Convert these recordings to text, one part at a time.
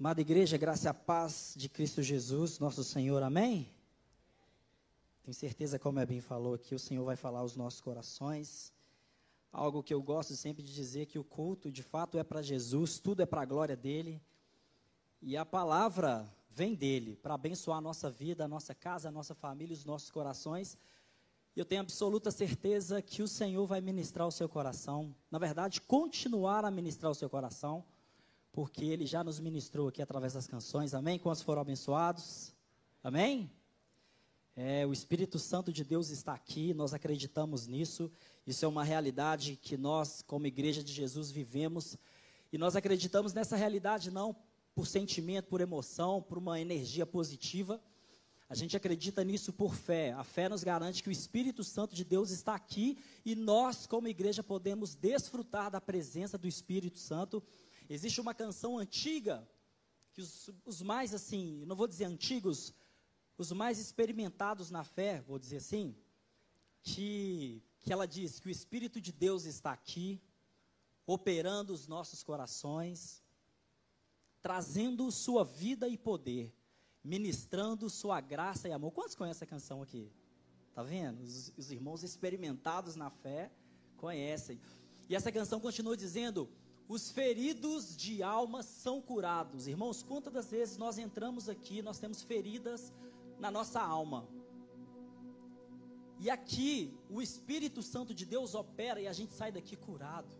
Amada igreja, graça e a paz de Cristo Jesus, nosso Senhor, amém? Tenho certeza, como é bem falou aqui, o Senhor vai falar aos nossos corações. Algo que eu gosto sempre de dizer, que o culto de fato é para Jesus, tudo é para a glória dele. E a palavra vem dele, para abençoar a nossa vida, a nossa casa, a nossa família, os nossos corações. E eu tenho absoluta certeza que o Senhor vai ministrar o seu coração. Na verdade, continuar a ministrar o seu coração porque ele já nos ministrou aqui através das canções. Amém? Quantos foram abençoados? Amém? É, o Espírito Santo de Deus está aqui, nós acreditamos nisso. Isso é uma realidade que nós, como Igreja de Jesus, vivemos. E nós acreditamos nessa realidade não por sentimento, por emoção, por uma energia positiva. A gente acredita nisso por fé. A fé nos garante que o Espírito Santo de Deus está aqui e nós, como igreja, podemos desfrutar da presença do Espírito Santo Existe uma canção antiga, que os, os mais assim, não vou dizer antigos, os mais experimentados na fé, vou dizer assim, que, que ela diz que o Espírito de Deus está aqui, operando os nossos corações, trazendo sua vida e poder, ministrando sua graça e amor. Quantos conhecem a canção aqui? Tá vendo? Os, os irmãos experimentados na fé conhecem. E essa canção continua dizendo: os feridos de alma são curados. Irmãos, quantas das vezes nós entramos aqui, nós temos feridas na nossa alma. E aqui o Espírito Santo de Deus opera e a gente sai daqui curado.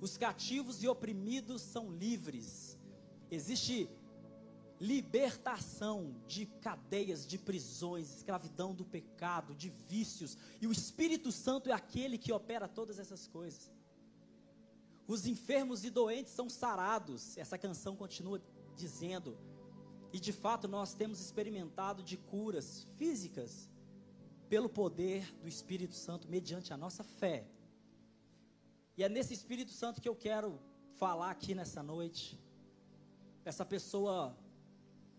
Os cativos e oprimidos são livres. Existe libertação de cadeias, de prisões, escravidão do pecado, de vícios. E o Espírito Santo é aquele que opera todas essas coisas. Os enfermos e doentes são sarados. Essa canção continua dizendo. E de fato nós temos experimentado de curas físicas pelo poder do Espírito Santo mediante a nossa fé. E é nesse Espírito Santo que eu quero falar aqui nessa noite. Essa pessoa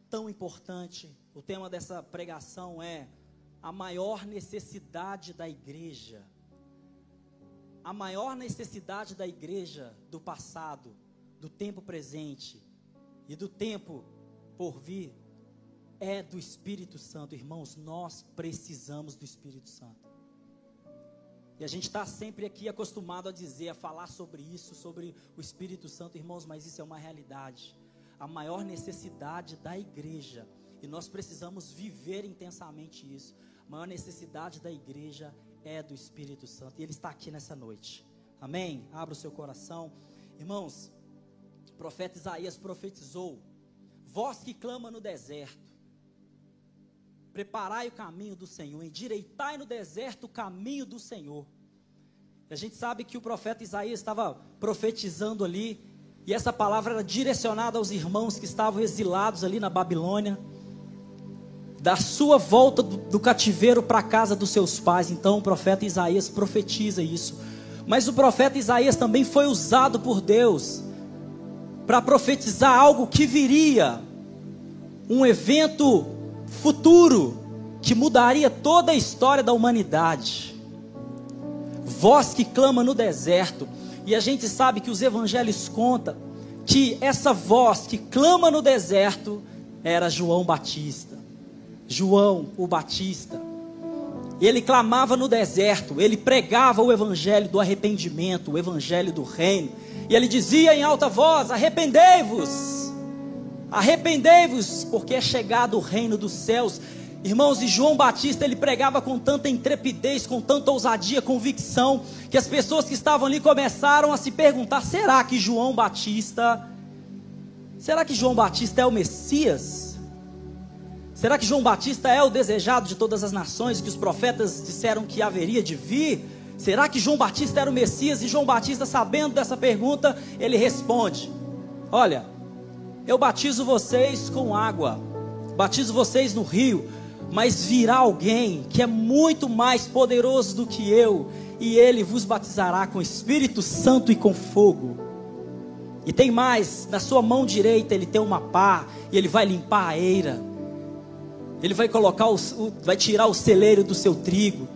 tão importante. O tema dessa pregação é a maior necessidade da igreja a maior necessidade da igreja do passado, do tempo presente e do tempo por vir é do Espírito Santo. Irmãos, nós precisamos do Espírito Santo. E a gente está sempre aqui acostumado a dizer, a falar sobre isso, sobre o Espírito Santo, irmãos, mas isso é uma realidade. A maior necessidade da igreja, e nós precisamos viver intensamente isso. A maior necessidade da igreja é do Espírito Santo. E Ele está aqui nessa noite. Amém? Abra o seu coração. Irmãos, o profeta Isaías profetizou: Voz que clama no deserto, preparai o caminho do Senhor, endireitai no deserto o caminho do Senhor. E a gente sabe que o profeta Isaías estava profetizando ali, e essa palavra era direcionada aos irmãos que estavam exilados ali na Babilônia da sua volta do, cativeiro para a casa dos seus pais. Então o profeta Isaías profetiza isso. Mas o profeta Isaías também foi usado por Deus para profetizar algo que viria, um evento futuro que mudaria toda a história da humanidade. Voz que clama no deserto, e a gente sabe que os evangelhos contam que essa voz que clama no deserto era João Batista. João o Batista. Ele clamava no deserto, ele pregava o evangelho do arrependimento, o evangelho do reino. E ele dizia em alta voz: Arrependei-vos, arrependei-vos, porque é chegado o reino dos céus. Irmãos, e João Batista ele pregava com tanta intrepidez, com tanta ousadia, convicção, que as pessoas que estavam ali começaram a se perguntar: será que João Batista, será que João Batista é o Messias? Será que João Batista é o desejado de todas as nações que os profetas disseram que haveria de vir? Será que João Batista era o Messias? E João Batista, sabendo dessa pergunta, ele responde: Olha, eu batizo vocês com água, batizo vocês no rio, mas virá alguém que é muito mais poderoso do que eu, e ele vos batizará com Espírito Santo e com fogo. E tem mais, na sua mão direita ele tem uma pá, e ele vai limpar a eira ele vai colocar o, vai tirar o celeiro do seu trigo.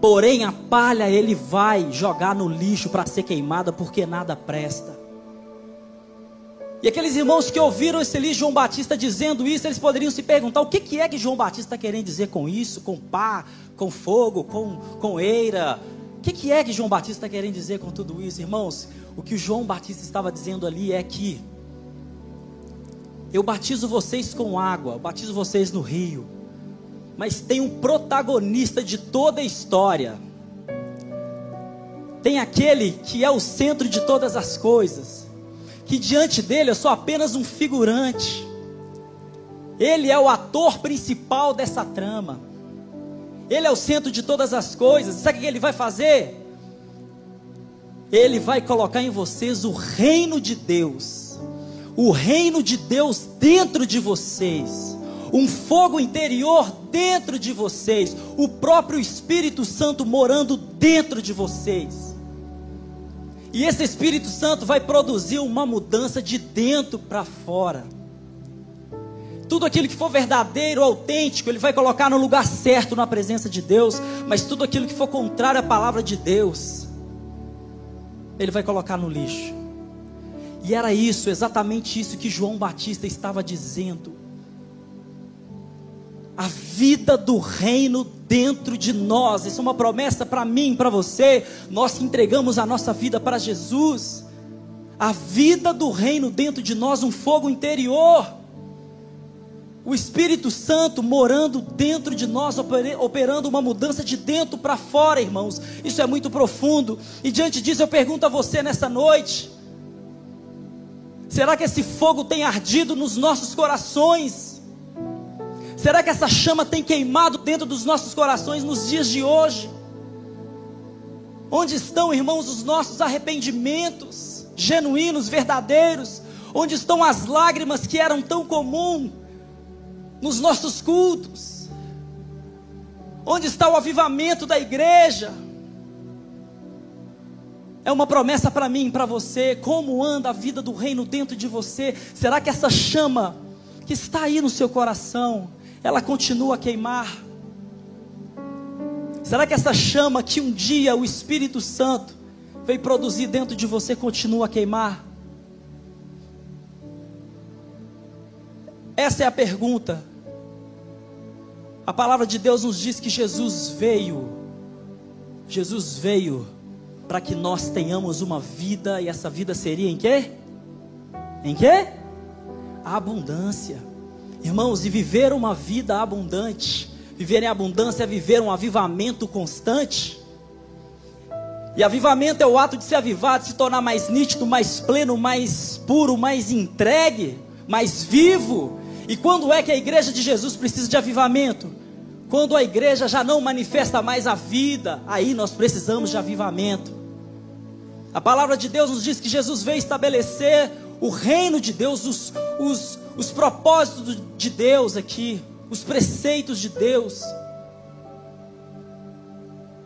Porém a palha ele vai jogar no lixo para ser queimada, porque nada presta. E aqueles irmãos que ouviram esse ali, João Batista dizendo isso, eles poderiam se perguntar: o que, que é que João Batista está querendo dizer com isso? Com pá, com fogo, com, com eira? O que, que é que João Batista está querendo dizer com tudo isso, irmãos? O que o João Batista estava dizendo ali é que eu batizo vocês com água, eu batizo vocês no rio, mas tem um protagonista de toda a história. Tem aquele que é o centro de todas as coisas que diante dele eu sou apenas um figurante. Ele é o ator principal dessa trama. Ele é o centro de todas as coisas. Sabe o que ele vai fazer? Ele vai colocar em vocês o reino de Deus. O reino de Deus dentro de vocês. Um fogo interior dentro de vocês. O próprio Espírito Santo morando dentro de vocês. E esse Espírito Santo vai produzir uma mudança de dentro para fora. Tudo aquilo que for verdadeiro, autêntico, ele vai colocar no lugar certo na presença de Deus, mas tudo aquilo que for contrário à palavra de Deus, ele vai colocar no lixo. E era isso, exatamente isso que João Batista estava dizendo a vida do reino dentro de nós. Isso é uma promessa para mim, para você. Nós entregamos a nossa vida para Jesus. A vida do reino dentro de nós, um fogo interior. O Espírito Santo morando dentro de nós, operando uma mudança de dentro para fora, irmãos. Isso é muito profundo. E diante disso eu pergunto a você nessa noite: será que esse fogo tem ardido nos nossos corações? Será que essa chama tem queimado dentro dos nossos corações nos dias de hoje? Onde estão, irmãos, os nossos arrependimentos genuínos, verdadeiros? Onde estão as lágrimas que eram tão comum nos nossos cultos? Onde está o avivamento da igreja? É uma promessa para mim para você. Como anda a vida do reino dentro de você? Será que essa chama que está aí no seu coração, ela continua a queimar? Será que essa chama que um dia o Espírito Santo veio produzir dentro de você continua a queimar? Essa é a pergunta. A palavra de Deus nos diz que Jesus veio. Jesus veio para que nós tenhamos uma vida e essa vida seria em quê? Em quê? A abundância. Irmãos, e viver uma vida abundante, viver em abundância é viver um avivamento constante. E avivamento é o ato de se avivar, de se tornar mais nítido, mais pleno, mais puro, mais entregue, mais vivo. E quando é que a igreja de Jesus precisa de avivamento? Quando a igreja já não manifesta mais a vida, aí nós precisamos de avivamento. A palavra de Deus nos diz que Jesus veio estabelecer o reino de Deus, os, os, os propósitos de Deus aqui, os preceitos de Deus.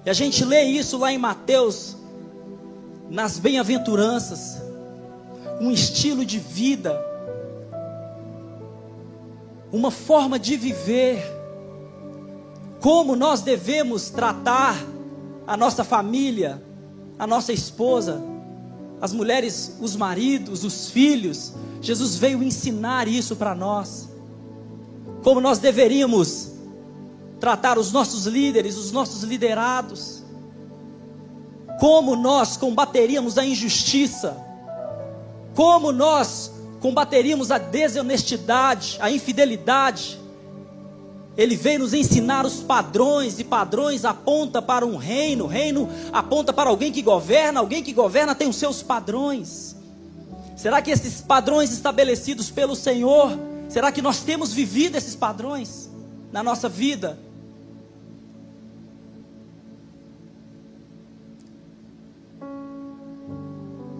E a gente lê isso lá em Mateus, nas bem-aventuranças, um estilo de vida, uma forma de viver, como nós devemos tratar a nossa família, a nossa esposa, as mulheres, os maridos, os filhos. Jesus veio ensinar isso para nós. Como nós deveríamos tratar os nossos líderes, os nossos liderados. Como nós combateríamos a injustiça. Como nós combateríamos a desonestidade, a infidelidade ele veio nos ensinar os padrões, e padrões aponta para um reino, reino aponta para alguém que governa, alguém que governa tem os seus padrões. Será que esses padrões estabelecidos pelo Senhor, será que nós temos vivido esses padrões na nossa vida?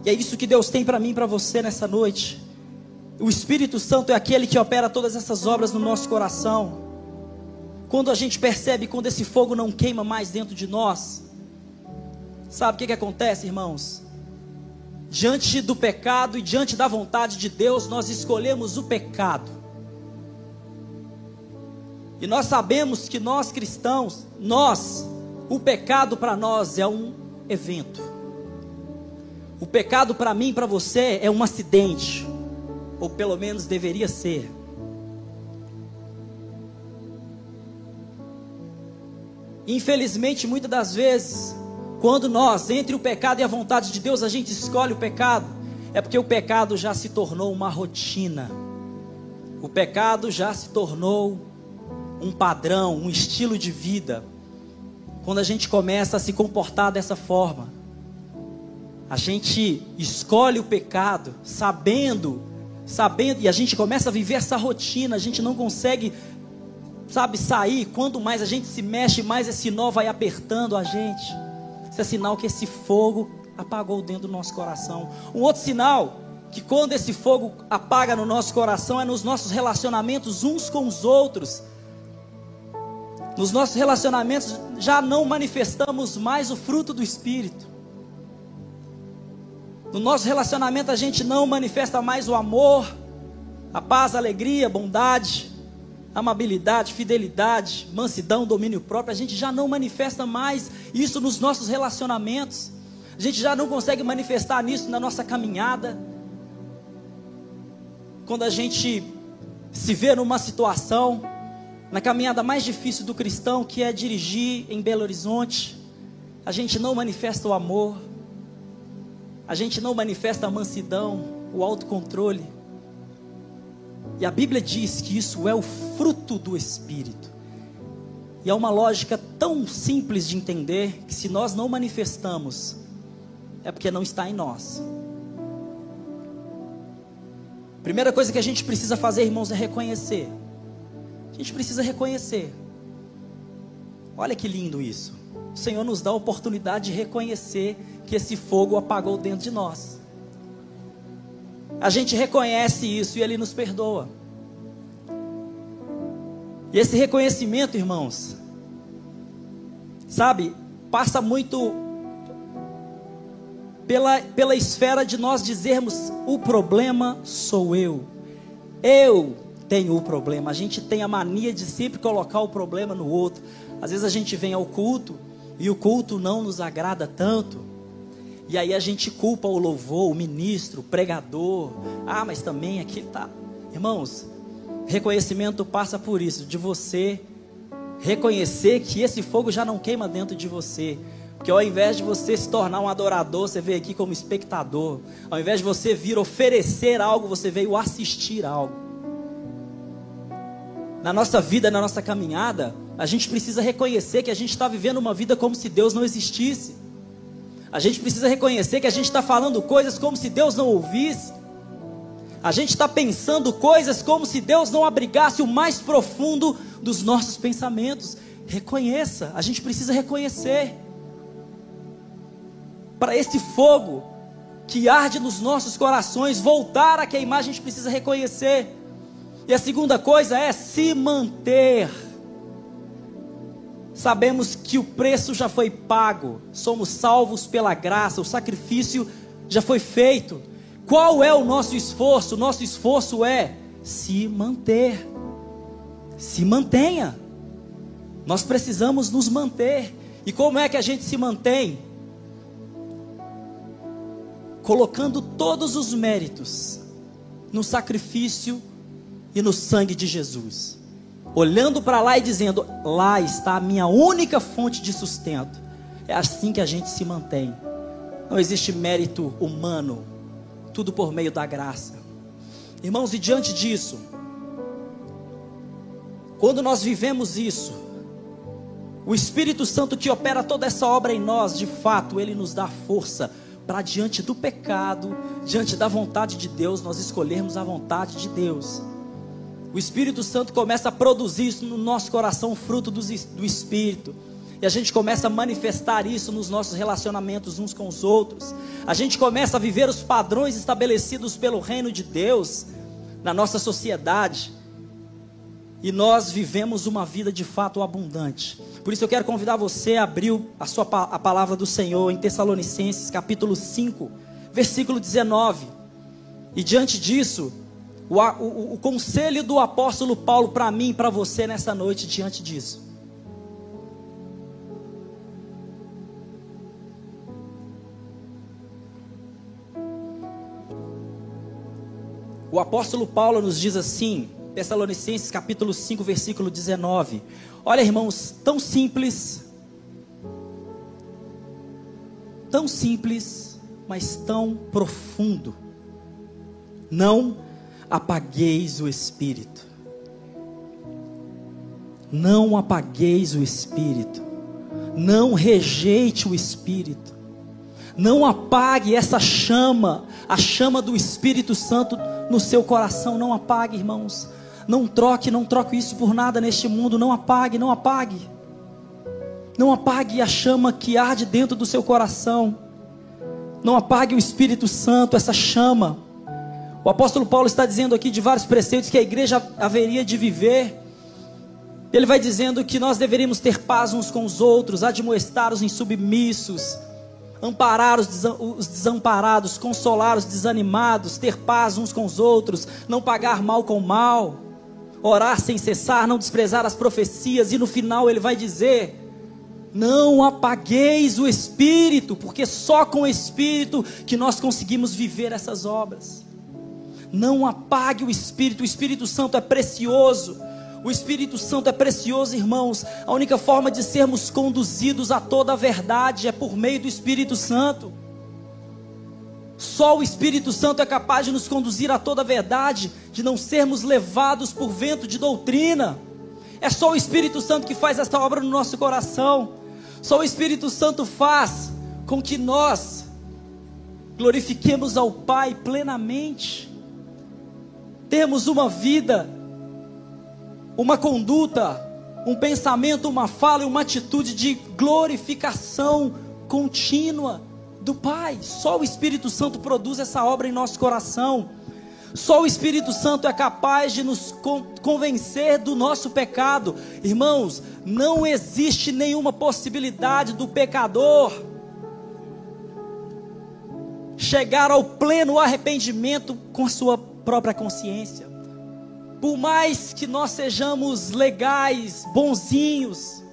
E é isso que Deus tem para mim e para você nessa noite. O Espírito Santo é aquele que opera todas essas obras no nosso coração. Quando a gente percebe quando esse fogo não queima mais dentro de nós, sabe o que, que acontece, irmãos? Diante do pecado e diante da vontade de Deus, nós escolhemos o pecado. E nós sabemos que nós cristãos, nós, o pecado para nós é um evento. O pecado para mim para você é um acidente. ou pelo menos deveria ser. Infelizmente, muitas das vezes, quando nós, entre o pecado e a vontade de Deus, a gente escolhe o pecado, é porque o pecado já se tornou uma rotina. O pecado já se tornou um padrão, um estilo de vida. Quando a gente começa a se comportar dessa forma, a gente escolhe o pecado sabendo, sabendo, e a gente começa a viver essa rotina, a gente não consegue, sabe, sair. Quanto mais a gente se mexe, mais esse nó vai apertando a gente. Isso é sinal que esse fogo apagou dentro do nosso coração. Um outro sinal que quando esse fogo apaga no nosso coração é nos nossos relacionamentos uns com os outros. Nos nossos relacionamentos já não manifestamos mais o fruto do Espírito. No nosso relacionamento a gente não manifesta mais o amor, a paz, a alegria, a bondade, amabilidade, fidelidade, mansidão, domínio próprio. A gente já não manifesta mais isso nos nossos relacionamentos. A gente já não consegue manifestar nisso na nossa caminhada. Quando a gente se vê numa situação na caminhada mais difícil do cristão, que é dirigir em Belo Horizonte, a gente não manifesta o amor, a gente não manifesta a mansidão, o autocontrole. E a Bíblia diz que isso é o fruto do Espírito. E é uma lógica tão simples de entender que se nós não manifestamos, é porque não está em nós. Primeira coisa que a gente precisa fazer, irmãos, é reconhecer a gente precisa reconhecer. Olha que lindo isso. O Senhor nos dá a oportunidade de reconhecer que esse fogo apagou dentro de nós. A gente reconhece isso e Ele nos perdoa. E esse reconhecimento, irmãos, sabe, passa muito pela, pela esfera de nós dizermos: o problema sou eu. Eu tem o problema. A gente tem a mania de sempre colocar o problema no outro. Às vezes a gente vem ao culto e o culto não nos agrada tanto. E aí a gente culpa o louvor, o ministro, o pregador. Ah, mas também aquilo tá. Irmãos, reconhecimento passa por isso, de você reconhecer que esse fogo já não queima dentro de você. Porque ao invés de você se tornar um adorador, você veio aqui como espectador. Ao invés de você vir oferecer algo, você veio assistir algo na nossa vida, na nossa caminhada, a gente precisa reconhecer que a gente está vivendo uma vida como se Deus não existisse. A gente precisa reconhecer que a gente está falando coisas como se Deus não ouvisse. A gente está pensando coisas como se Deus não abrigasse o mais profundo dos nossos pensamentos. Reconheça, a gente precisa reconhecer. Para esse fogo que arde nos nossos corações voltar a queimar, a gente precisa reconhecer. E a segunda coisa é se manter. Sabemos que o preço já foi pago, somos salvos pela graça, o sacrifício já foi feito. Qual é o nosso esforço? O nosso esforço é se manter. Se mantenha. Nós precisamos nos manter. E como é que a gente se mantém? Colocando todos os méritos no sacrifício e no sangue de Jesus. Olhando para lá e dizendo: lá está a minha única fonte de sustento. É assim que a gente se mantém. Não existe mérito humano, tudo por meio da graça. Irmãos, e diante disso, quando nós vivemos isso, o Espírito Santo que opera toda essa obra em nós, de fato, ele nos dá força para diante do pecado, diante da vontade de Deus, nós escolhermos a vontade de Deus. O Espírito Santo começa a produzir isso no nosso coração, fruto do, do Espírito. E a gente começa a manifestar isso nos nossos relacionamentos uns com os outros. A gente começa a viver os padrões estabelecidos pelo reino de Deus na nossa sociedade. E nós vivemos uma vida de fato abundante. Por isso eu quero convidar você a abrir a, sua, a palavra do Senhor em Tessalonicenses, capítulo 5, versículo 19. E diante disso, o, o, o conselho do apóstolo Paulo para mim e para você nessa noite diante disso. O apóstolo Paulo nos diz assim, Tessalonicenses capítulo 5, versículo 19. Olha, irmãos, tão simples, tão simples, mas tão profundo. Não apagueis o espírito. Não apagueis o espírito. Não rejeite o espírito. Não apague essa chama, a chama do Espírito Santo no seu coração. Não apague, irmãos. Não troque, não troque isso por nada neste mundo. Não apague, não apague. Não apague a chama que arde dentro do seu coração. Não apague o Espírito Santo, essa chama. O apóstolo Paulo está dizendo aqui de vários preceitos que a igreja haveria de viver. Ele vai dizendo que nós deveríamos ter paz uns com os outros, admoestar os insubmissos, amparar os desamparados, consolar os desanimados, ter paz uns com os outros, não pagar mal com mal orar sem cessar, não desprezar as profecias, e no final ele vai dizer: Não apagueis o espírito, porque só com o espírito que nós conseguimos viver essas obras. Não apague o espírito, o Espírito Santo é precioso. O Espírito Santo é precioso, irmãos. A única forma de sermos conduzidos a toda a verdade é por meio do Espírito Santo. Só o Espírito Santo é capaz de nos conduzir a toda a verdade, de não sermos levados por vento de doutrina. É só o Espírito Santo que faz essa obra no nosso coração. Só o Espírito Santo faz com que nós glorifiquemos ao Pai plenamente. Temos uma vida, uma conduta, um pensamento, uma fala e uma atitude de glorificação contínua do Pai. Só o Espírito Santo produz essa obra em nosso coração. Só o Espírito Santo é capaz de nos convencer do nosso pecado. Irmãos, não existe nenhuma possibilidade do pecador chegar ao pleno arrependimento com sua própria consciência. Por mais que nós sejamos legais, bonzinhos,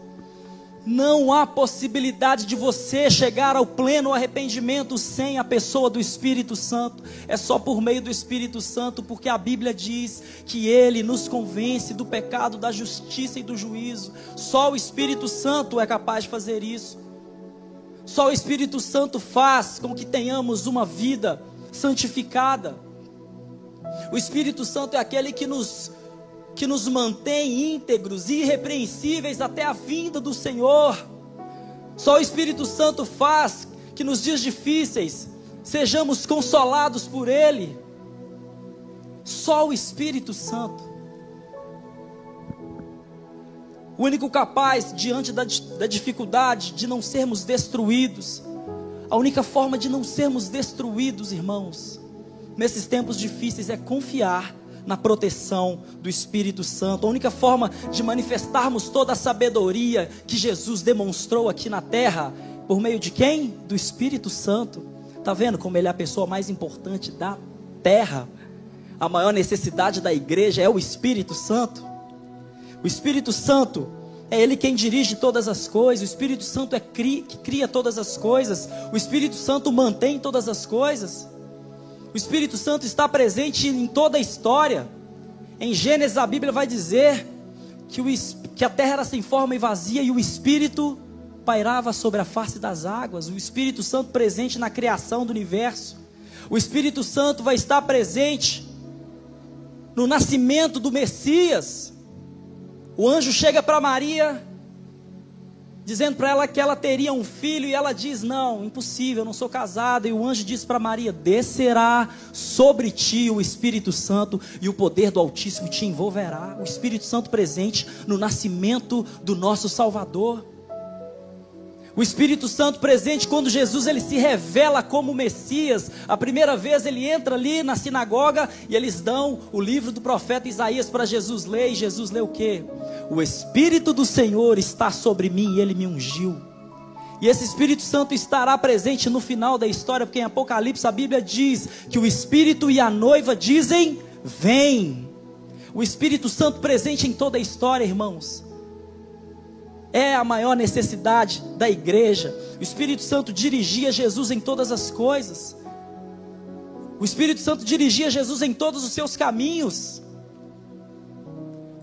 não há possibilidade de você chegar ao pleno arrependimento sem a pessoa do Espírito Santo. É só por meio do Espírito Santo, porque a Bíblia diz que ele nos convence do pecado, da justiça e do juízo. Só o Espírito Santo é capaz de fazer isso. Só o Espírito Santo faz com que tenhamos uma vida santificada. O Espírito Santo é aquele que nos que nos mantém íntegros e irrepreensíveis até a vinda do Senhor. Só o Espírito Santo faz que nos dias difíceis sejamos consolados por Ele. Só o Espírito Santo. O único capaz, diante da, da dificuldade, de não sermos destruídos. A única forma de não sermos destruídos, irmãos, nesses tempos difíceis é confiar na proteção do Espírito Santo. A única forma de manifestarmos toda a sabedoria que Jesus demonstrou aqui na terra, por meio de quem? Do Espírito Santo. Tá vendo como ele é a pessoa mais importante da terra? A maior necessidade da igreja é o Espírito Santo. O Espírito Santo é Ele quem dirige todas as coisas. O Espírito Santo é cri, que cria todas as coisas. O Espírito Santo mantém todas as coisas. O Espírito Santo está presente em toda a história. Em Gênesis a Bíblia vai dizer que, o, que a terra era sem forma e vazia e o Espírito pairava sobre a face das águas. O Espírito Santo presente na criação do universo. O Espírito Santo vai estar presente no nascimento do Messias. O anjo chega para Maria dizendo para ela que ela teria um filho, e ela diz: Não, impossível, eu não sou casada. E o anjo diz para Maria: Descerá sobre ti o Espírito Santo, e o poder do Altíssimo te envolverá. O Espírito Santo presente no nascimento do nosso Salvador. O Espírito Santo presente quando Jesus ele se revela como Messias. A primeira vez ele entra ali na sinagoga e eles dão o livro do profeta Isaías para Jesus ler. E Jesus lê o quê? O Espírito do Senhor está sobre mim e ele me ungiu. E esse Espírito Santo estará presente no final da história, porque em Apocalipse a Bíblia diz que o Espírito e a noiva dizem: Vem. O Espírito Santo presente em toda a história, irmãos é a maior necessidade da igreja. O Espírito Santo dirigia Jesus em todas as coisas. O Espírito Santo dirigia Jesus em todos os seus caminhos.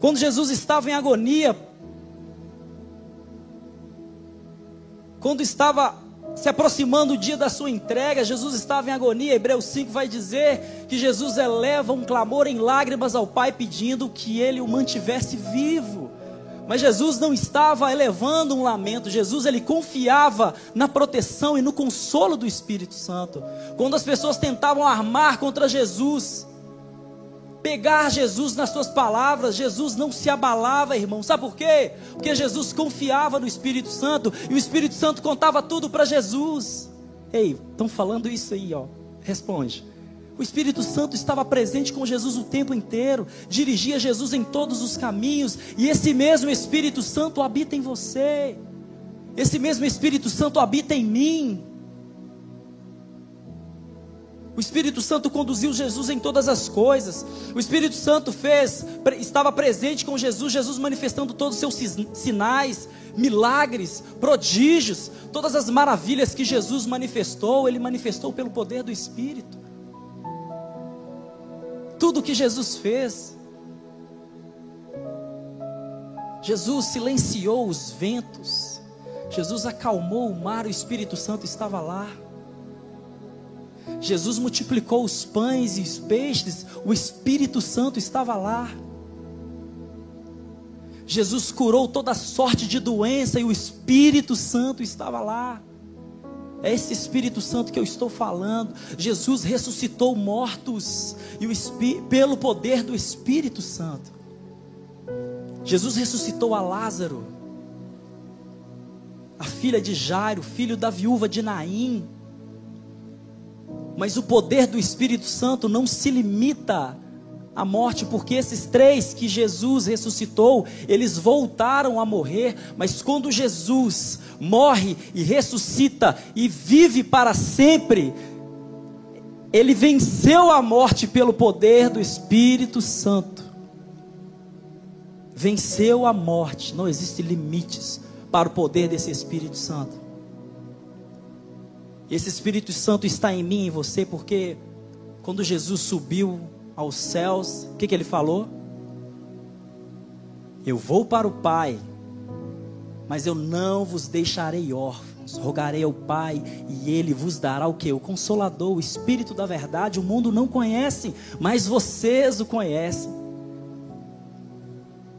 Quando Jesus estava em agonia, quando estava se aproximando o dia da sua entrega, Jesus estava em agonia. Hebreus 5 vai dizer que Jesus eleva um clamor em lágrimas ao Pai pedindo que ele o mantivesse vivo. Mas Jesus não estava elevando um lamento, Jesus ele confiava na proteção e no consolo do Espírito Santo. Quando as pessoas tentavam armar contra Jesus, pegar Jesus nas suas palavras, Jesus não se abalava, irmão. Sabe por quê? Porque Jesus confiava no Espírito Santo e o Espírito Santo contava tudo para Jesus. Ei, estão falando isso aí, ó. Responde. O Espírito Santo estava presente com Jesus o tempo inteiro, dirigia Jesus em todos os caminhos, e esse mesmo Espírito Santo habita em você. Esse mesmo Espírito Santo habita em mim. O Espírito Santo conduziu Jesus em todas as coisas. O Espírito Santo fez, estava presente com Jesus, Jesus manifestando todos os seus sinais, milagres, prodígios, todas as maravilhas que Jesus manifestou, ele manifestou pelo poder do Espírito tudo que Jesus fez. Jesus silenciou os ventos. Jesus acalmou o mar, o Espírito Santo estava lá. Jesus multiplicou os pães e os peixes, o Espírito Santo estava lá. Jesus curou toda sorte de doença e o Espírito Santo estava lá. É esse Espírito Santo que eu estou falando. Jesus ressuscitou mortos e o pelo poder do Espírito Santo. Jesus ressuscitou a Lázaro, a filha de Jairo, filho da viúva de Naim. Mas o poder do Espírito Santo não se limita a morte, porque esses três que Jesus ressuscitou, eles voltaram a morrer, mas quando Jesus morre e ressuscita e vive para sempre, ele venceu a morte pelo poder do Espírito Santo. Venceu a morte, não existem limites para o poder desse Espírito Santo. Esse Espírito Santo está em mim e em você, porque quando Jesus subiu aos céus, o que, que ele falou? Eu vou para o Pai, mas eu não vos deixarei órfãos. Rogarei ao Pai e Ele vos dará o que? O Consolador, o Espírito da Verdade. O mundo não conhece, mas vocês o conhecem.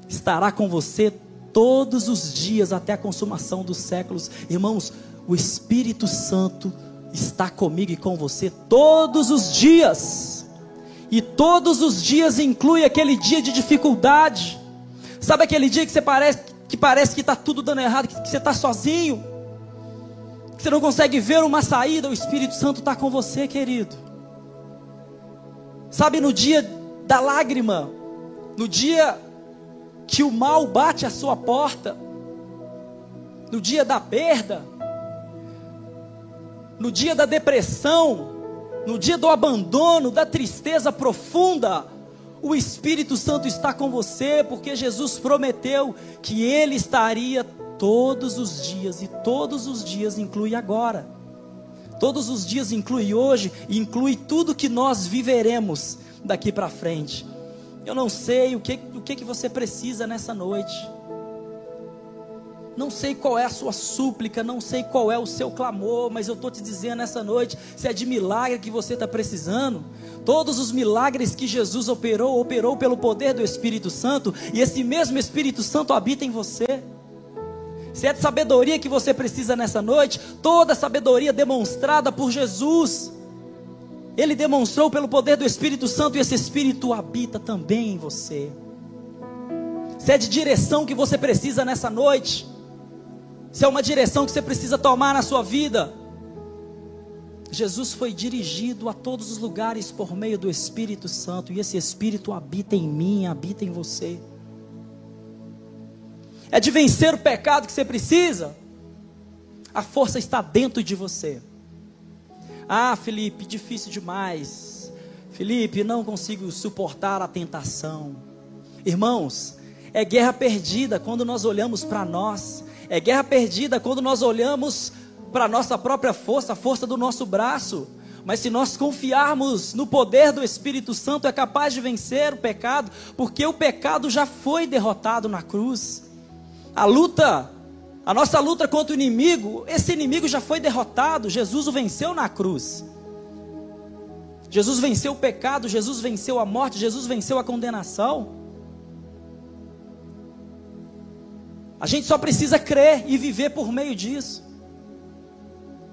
Estará com você todos os dias até a consumação dos séculos. Irmãos, o Espírito Santo está comigo e com você todos os dias. E todos os dias inclui aquele dia de dificuldade. Sabe aquele dia que você parece que parece que está tudo dando errado, que, que você está sozinho, que você não consegue ver uma saída, o Espírito Santo está com você, querido. Sabe no dia da lágrima, no dia que o mal bate à sua porta, no dia da perda, no dia da depressão, no dia do abandono, da tristeza profunda, o Espírito Santo está com você, porque Jesus prometeu que Ele estaria todos os dias, e todos os dias inclui agora. Todos os dias inclui hoje, inclui tudo que nós viveremos daqui para frente. Eu não sei o que, o que, que você precisa nessa noite. Não sei qual é a sua súplica, não sei qual é o seu clamor, mas eu estou te dizendo nessa noite: se é de milagre que você está precisando, todos os milagres que Jesus operou, operou pelo poder do Espírito Santo, e esse mesmo Espírito Santo habita em você. Se é de sabedoria que você precisa nessa noite, toda a sabedoria demonstrada por Jesus, Ele demonstrou pelo poder do Espírito Santo, e esse Espírito habita também em você. Se é de direção que você precisa nessa noite, se é uma direção que você precisa tomar na sua vida. Jesus foi dirigido a todos os lugares por meio do Espírito Santo, e esse Espírito habita em mim, habita em você. É de vencer o pecado que você precisa. A força está dentro de você. Ah, Felipe, difícil demais. Felipe, não consigo suportar a tentação. Irmãos, é guerra perdida quando nós olhamos para nós é guerra perdida quando nós olhamos para a nossa própria força, a força do nosso braço. Mas se nós confiarmos no poder do Espírito Santo, é capaz de vencer o pecado, porque o pecado já foi derrotado na cruz. A luta, a nossa luta contra o inimigo, esse inimigo já foi derrotado, Jesus o venceu na cruz. Jesus venceu o pecado, Jesus venceu a morte, Jesus venceu a condenação. A gente só precisa crer e viver por meio disso.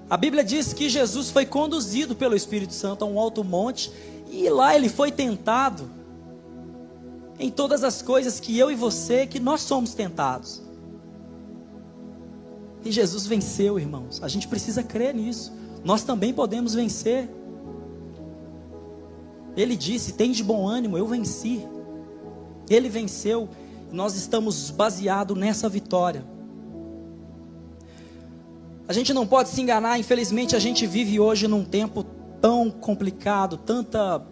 A Bíblia diz que Jesus foi conduzido pelo Espírito Santo a um alto monte e lá ele foi tentado em todas as coisas que eu e você, que nós somos tentados. E Jesus venceu, irmãos. A gente precisa crer nisso. Nós também podemos vencer. Ele disse: "Tem de bom ânimo, eu venci". Ele venceu. Nós estamos baseados nessa vitória. A gente não pode se enganar, infelizmente a gente vive hoje num tempo tão complicado, tanta,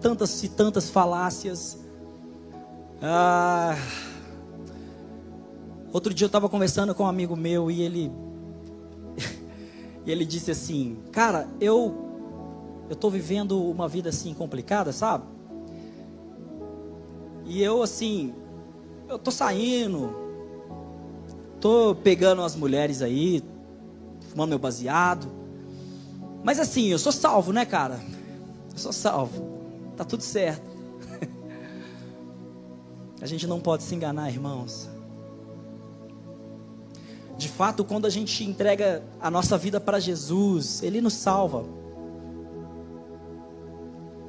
tantas e tantas falácias. Ah, outro dia eu estava conversando com um amigo meu e ele, e ele disse assim, cara, eu eu estou vivendo uma vida assim complicada, sabe? E eu assim, eu tô saindo, Tô pegando as mulheres aí, fumando meu baseado. Mas assim, eu sou salvo, né, cara? Eu sou salvo. Tá tudo certo. A gente não pode se enganar, irmãos. De fato, quando a gente entrega a nossa vida para Jesus, Ele nos salva.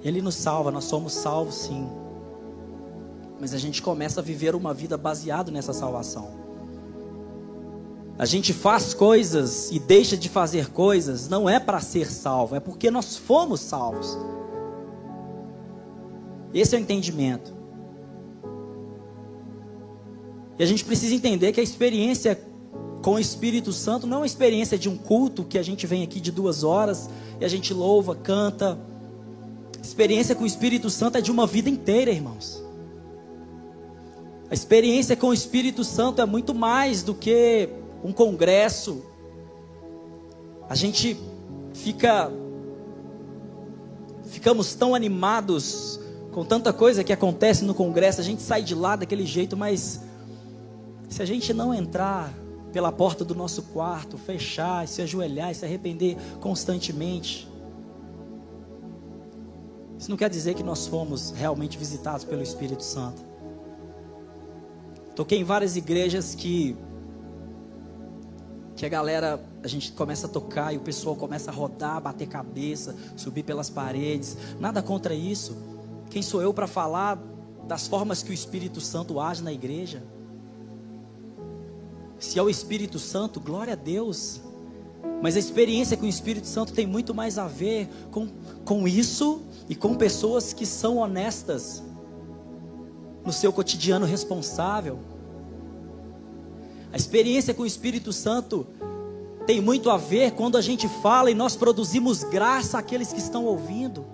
Ele nos salva, nós somos salvos sim. Mas a gente começa a viver uma vida baseada nessa salvação. A gente faz coisas e deixa de fazer coisas, não é para ser salvo, é porque nós fomos salvos. Esse é o entendimento. E a gente precisa entender que a experiência com o Espírito Santo não é uma experiência de um culto que a gente vem aqui de duas horas e a gente louva, canta. Experiência com o Espírito Santo é de uma vida inteira, irmãos. A experiência com o Espírito Santo é muito mais do que um congresso, a gente fica ficamos tão animados com tanta coisa que acontece no congresso, a gente sai de lá daquele jeito, mas se a gente não entrar pela porta do nosso quarto, fechar, se ajoelhar e se arrepender constantemente, isso não quer dizer que nós fomos realmente visitados pelo Espírito Santo. Toquei em várias igrejas que que a galera, a gente começa a tocar e o pessoal começa a rodar, bater cabeça, subir pelas paredes. Nada contra isso. Quem sou eu para falar das formas que o Espírito Santo age na igreja? Se é o Espírito Santo, glória a Deus. Mas a experiência com o Espírito Santo tem muito mais a ver com, com isso e com pessoas que são honestas no seu cotidiano responsável a experiência com o Espírito Santo tem muito a ver quando a gente fala e nós produzimos graça àqueles que estão ouvindo.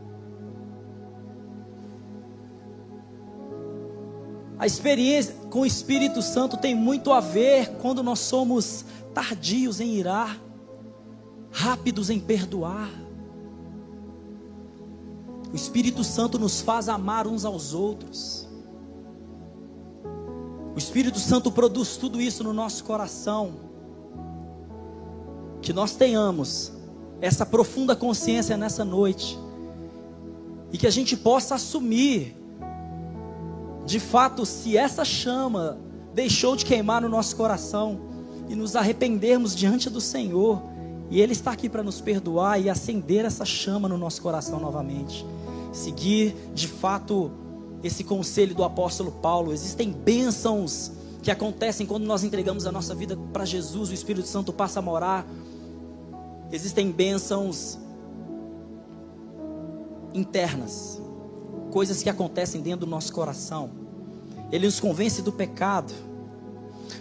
A experiência com o Espírito Santo tem muito a ver quando nós somos tardios em irar, rápidos em perdoar. O Espírito Santo nos faz amar uns aos outros. O Espírito Santo produz tudo isso no nosso coração. Que nós tenhamos essa profunda consciência nessa noite. E que a gente possa assumir, de fato, se essa chama deixou de queimar no nosso coração e nos arrependermos diante do Senhor, e Ele está aqui para nos perdoar e acender essa chama no nosso coração novamente. Seguir, de fato, esse conselho do apóstolo Paulo. Existem bênçãos que acontecem quando nós entregamos a nossa vida para Jesus, o Espírito Santo passa a morar. Existem bênçãos internas, coisas que acontecem dentro do nosso coração. Ele nos convence do pecado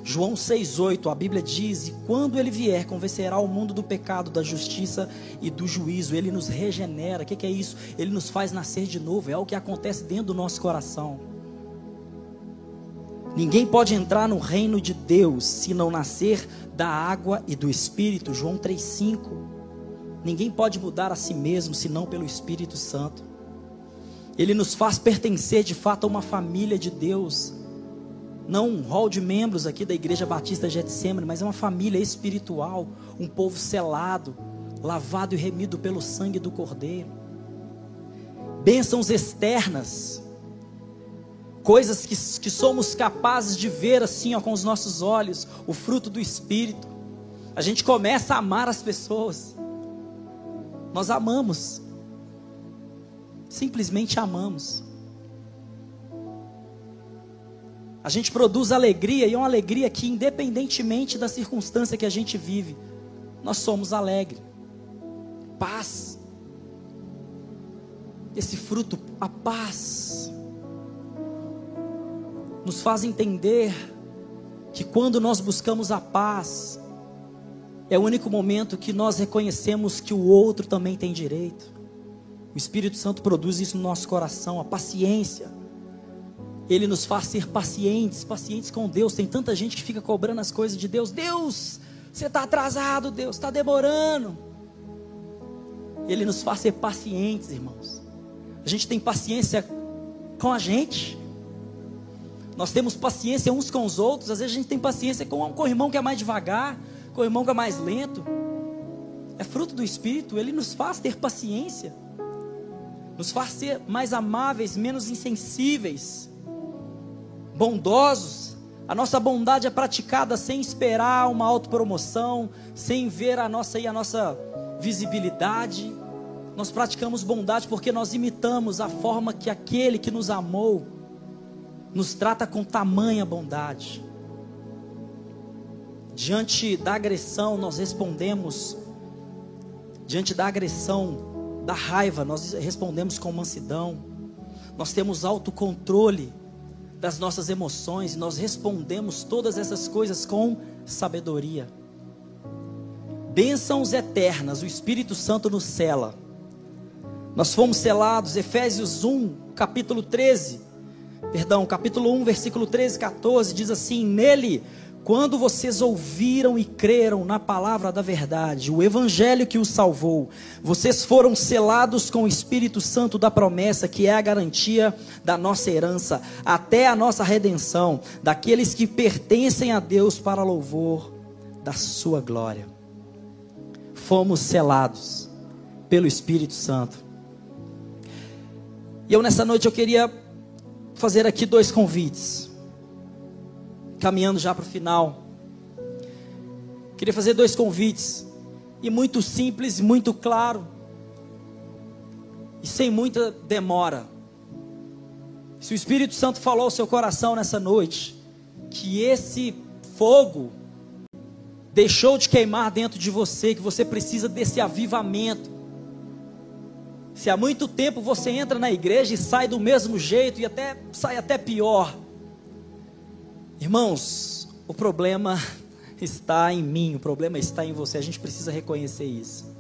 João 6,8, a Bíblia diz: E quando ele vier, convencerá o mundo do pecado, da justiça e do juízo. Ele nos regenera. O que, que é isso? Ele nos faz nascer de novo. É o que acontece dentro do nosso coração. Ninguém pode entrar no reino de Deus se não nascer da água e do Espírito. João 3,5. Ninguém pode mudar a si mesmo senão pelo Espírito Santo. Ele nos faz pertencer de fato a uma família de Deus. Não um hall de membros aqui da Igreja Batista Getsemane, mas é uma família espiritual, um povo selado, lavado e remido pelo sangue do Cordeiro. Bênçãos externas, coisas que, que somos capazes de ver assim ó, com os nossos olhos, o fruto do Espírito. A gente começa a amar as pessoas, nós amamos, simplesmente amamos. A gente produz alegria e é uma alegria que, independentemente da circunstância que a gente vive, nós somos alegres. Paz. Esse fruto, a paz, nos faz entender que quando nós buscamos a paz, é o único momento que nós reconhecemos que o outro também tem direito. O Espírito Santo produz isso no nosso coração, a paciência. Ele nos faz ser pacientes, pacientes com Deus. Tem tanta gente que fica cobrando as coisas de Deus. Deus, você está atrasado, Deus, está demorando. Ele nos faz ser pacientes, irmãos. A gente tem paciência com a gente. Nós temos paciência uns com os outros. Às vezes a gente tem paciência com, com o irmão que é mais devagar, com o irmão que é mais lento. É fruto do Espírito. Ele nos faz ter paciência nos faz ser mais amáveis, menos insensíveis, bondosos. A nossa bondade é praticada sem esperar uma autopromoção, sem ver a nossa, a nossa visibilidade. Nós praticamos bondade porque nós imitamos a forma que aquele que nos amou nos trata com tamanha bondade. Diante da agressão, nós respondemos. Diante da agressão, da raiva, nós respondemos com mansidão. Nós temos autocontrole das nossas emoções e nós respondemos todas essas coisas com sabedoria. Bênçãos eternas, o Espírito Santo nos cela. Nós fomos selados, Efésios 1, capítulo 13, perdão, capítulo 1, versículo 13, 14, diz assim: Nele quando vocês ouviram e creram na palavra da verdade, o evangelho que os salvou, vocês foram selados com o Espírito Santo da promessa, que é a garantia da nossa herança, até a nossa redenção, daqueles que pertencem a Deus para louvor da sua glória. Fomos selados pelo Espírito Santo. E eu nessa noite eu queria fazer aqui dois convites caminhando já para o final. Queria fazer dois convites, e muito simples, muito claro, e sem muita demora. Se o Espírito Santo falou ao seu coração nessa noite, que esse fogo deixou de queimar dentro de você, que você precisa desse avivamento. Se há muito tempo você entra na igreja e sai do mesmo jeito e até sai até pior, Irmãos, o problema está em mim, o problema está em você. A gente precisa reconhecer isso.